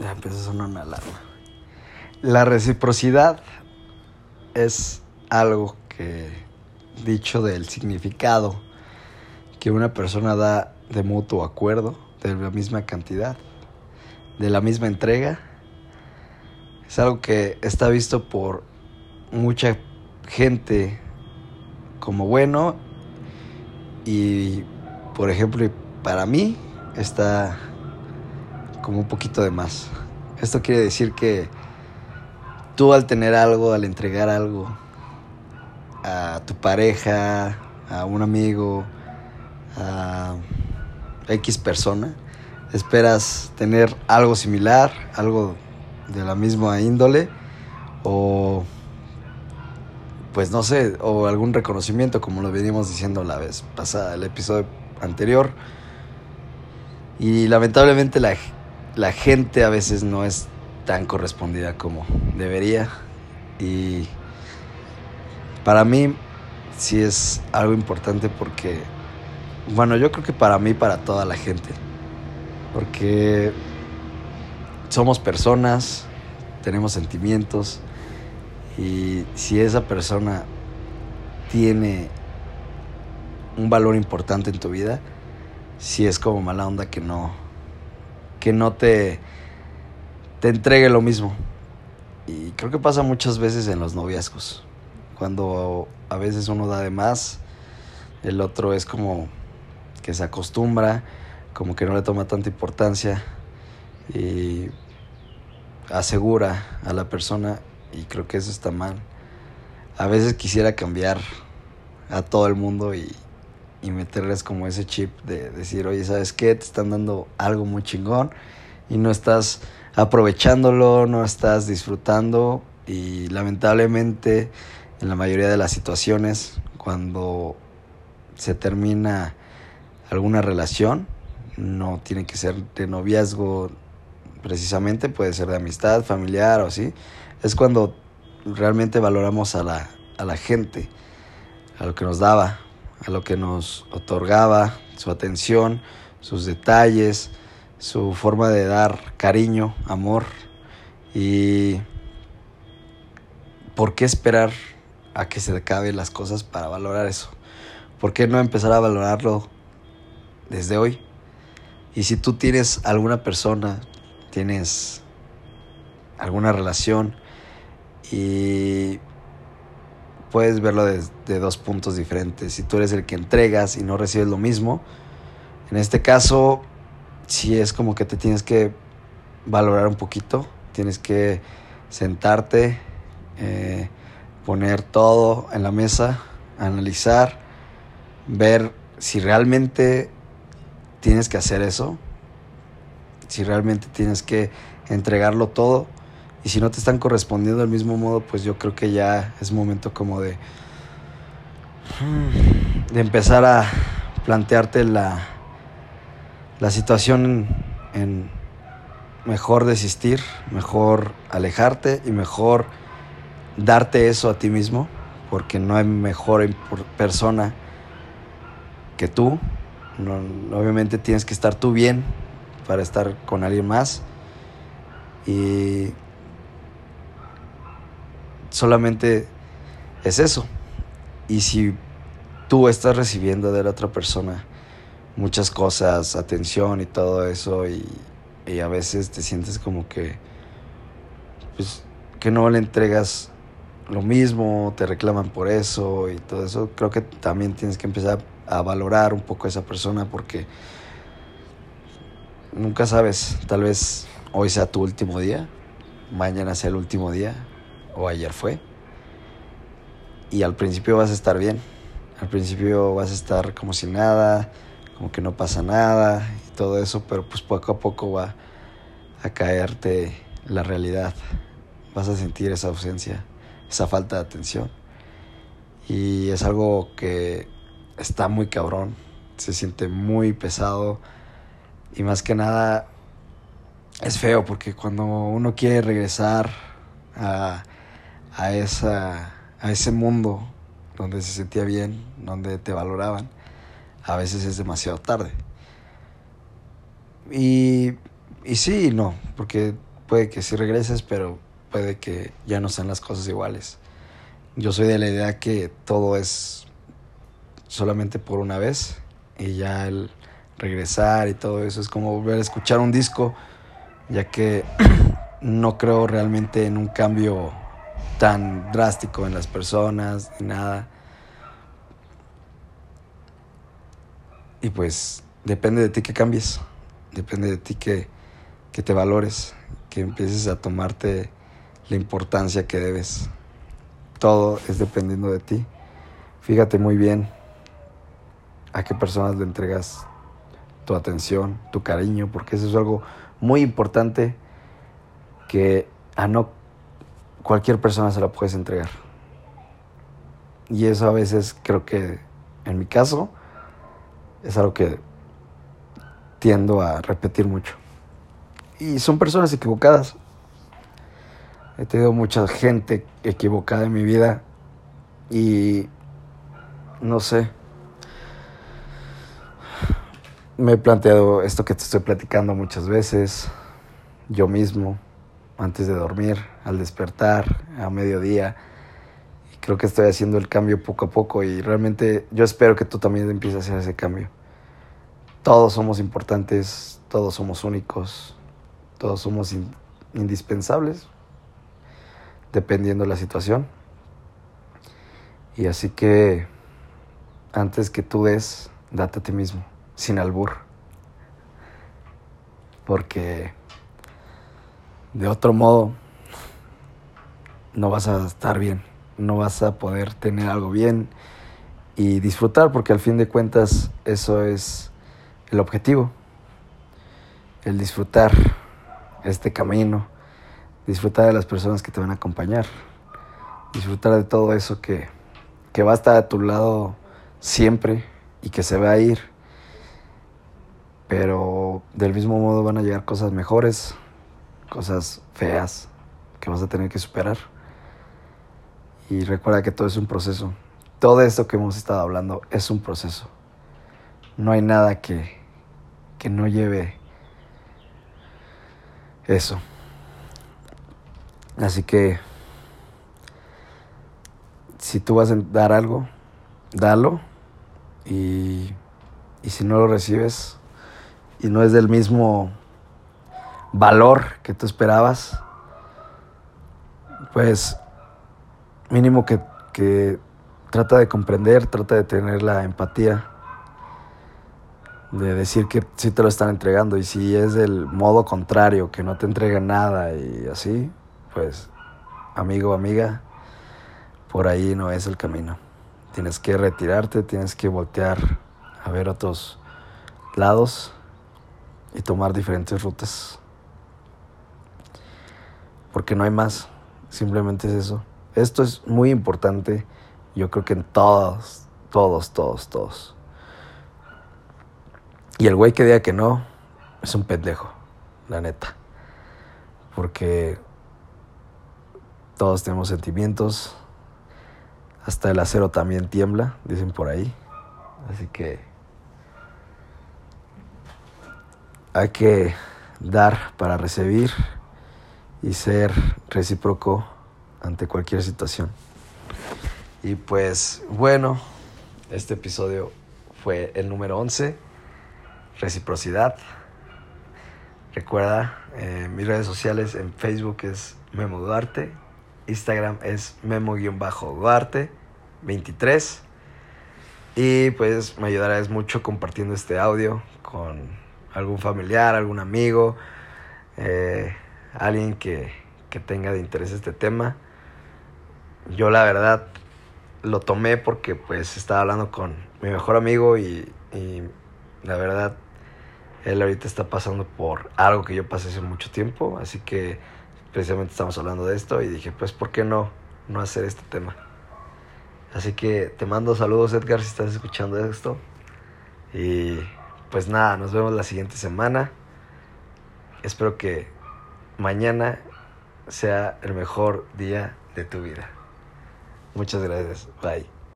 Ya empezó a sonar una alarma. La reciprocidad es algo que, dicho del significado que una persona da de mutuo acuerdo, de la misma cantidad, de la misma entrega, es algo que está visto por mucha gente como bueno y, por ejemplo, para mí está como un poquito de más. Esto quiere decir que tú al tener algo, al entregar algo a tu pareja, a un amigo, a X persona, esperas tener algo similar, algo de la misma índole o pues no sé, o algún reconocimiento como lo veníamos diciendo la vez pasada, el episodio anterior. Y lamentablemente la, la gente a veces no es tan correspondida como debería. Y para mí sí es algo importante porque, bueno, yo creo que para mí, para toda la gente. Porque somos personas, tenemos sentimientos y si esa persona tiene un valor importante en tu vida, si es como mala onda que no que no te te entregue lo mismo. Y creo que pasa muchas veces en los noviazgos. Cuando a veces uno da de más, el otro es como que se acostumbra, como que no le toma tanta importancia y asegura a la persona y creo que eso está mal. A veces quisiera cambiar a todo el mundo y, y meterles como ese chip de decir, oye, ¿sabes qué? Te están dando algo muy chingón y no estás aprovechándolo, no estás disfrutando y lamentablemente en la mayoría de las situaciones cuando se termina alguna relación, no tiene que ser de noviazgo precisamente, puede ser de amistad, familiar o así, es cuando realmente valoramos a la, a la gente, a lo que nos daba, a lo que nos otorgaba, su atención, sus detalles, su forma de dar cariño, amor. Y ¿por qué esperar a que se acaben las cosas para valorar eso? ¿Por qué no empezar a valorarlo desde hoy? Y si tú tienes alguna persona, tienes alguna relación, y puedes verlo de, de, dos puntos diferentes. Si tú eres el que entregas y no recibes lo mismo, en este caso, sí es como que te tienes que valorar un poquito, tienes que sentarte, eh, poner todo en la mesa, analizar, ver si realmente tienes que hacer eso, si realmente tienes que entregarlo todo y si no te están correspondiendo del mismo modo, pues yo creo que ya es momento como de, de empezar a plantearte la, la situación en mejor desistir, mejor alejarte y mejor darte eso a ti mismo, porque no hay mejor persona que tú. Obviamente tienes que estar tú bien para estar con alguien más. Y solamente es eso. Y si tú estás recibiendo de la otra persona muchas cosas, atención y todo eso, y, y a veces te sientes como que, pues, que no le entregas lo mismo, te reclaman por eso y todo eso, creo que también tienes que empezar a valorar un poco a esa persona porque nunca sabes, tal vez hoy sea tu último día, mañana sea el último día, o ayer fue. Y al principio vas a estar bien. Al principio vas a estar como si nada, como que no pasa nada y todo eso, pero pues poco a poco va a caerte la realidad. Vas a sentir esa ausencia, esa falta de atención. Y es algo que está muy cabrón, se siente muy pesado y más que nada es feo porque cuando uno quiere regresar a a, esa, a ese mundo donde se sentía bien, donde te valoraban, a veces es demasiado tarde. Y, y sí y no, porque puede que sí regreses, pero puede que ya no sean las cosas iguales. Yo soy de la idea que todo es solamente por una vez y ya el regresar y todo eso es como volver a escuchar un disco, ya que no creo realmente en un cambio tan drástico en las personas ni nada. Y pues depende de ti que cambies, depende de ti que, que te valores, que empieces a tomarte la importancia que debes. Todo es dependiendo de ti. Fíjate muy bien a qué personas le entregas tu atención, tu cariño, porque eso es algo muy importante que a no cualquier persona se la puedes entregar. Y eso a veces creo que en mi caso es algo que tiendo a repetir mucho. Y son personas equivocadas. He tenido mucha gente equivocada en mi vida y no sé. Me he planteado esto que te estoy platicando muchas veces, yo mismo, antes de dormir, al despertar, a mediodía. Y creo que estoy haciendo el cambio poco a poco y realmente yo espero que tú también empieces a hacer ese cambio. Todos somos importantes, todos somos únicos, todos somos indispensables, dependiendo de la situación. Y así que antes que tú des, date a ti mismo sin albur. Porque de otro modo no vas a estar bien, no vas a poder tener algo bien y disfrutar, porque al fin de cuentas eso es el objetivo, el disfrutar este camino, disfrutar de las personas que te van a acompañar, disfrutar de todo eso que, que va a estar a tu lado siempre y que se va a ir. Pero del mismo modo van a llegar cosas mejores, cosas feas que vas a tener que superar. Y recuerda que todo es un proceso. Todo esto que hemos estado hablando es un proceso. No hay nada que, que no lleve eso. Así que si tú vas a dar algo, dalo. Y, y si no lo recibes, y no es del mismo valor que tú esperabas, pues mínimo que, que trata de comprender, trata de tener la empatía, de decir que sí te lo están entregando y si es del modo contrario, que no te entregan nada y así, pues amigo amiga, por ahí no es el camino. Tienes que retirarte, tienes que voltear a ver otros lados y tomar diferentes rutas. Porque no hay más, simplemente es eso. Esto es muy importante, yo creo que en todos, todos, todos, todos. Y el güey que diga que no, es un pendejo, la neta. Porque todos tenemos sentimientos, hasta el acero también tiembla, dicen por ahí. Así que hay que dar para recibir y ser recíproco ante cualquier situación. Y pues bueno, este episodio fue el número 11, reciprocidad. Recuerda, eh, mis redes sociales en Facebook es Memo Duarte, Instagram es Memo-Duarte23. Y pues me ayudarás mucho compartiendo este audio con algún familiar, algún amigo, eh, alguien que, que tenga de interés este tema. Yo la verdad lo tomé porque pues estaba hablando con mi mejor amigo y, y, la verdad él ahorita está pasando por algo que yo pasé hace mucho tiempo, así que precisamente estamos hablando de esto y dije pues ¿por qué no, no hacer este tema? Así que te mando saludos Edgar si estás escuchando esto y pues nada, nos vemos la siguiente semana. Espero que mañana sea el mejor día de tu vida. Muchas gracias. Bye.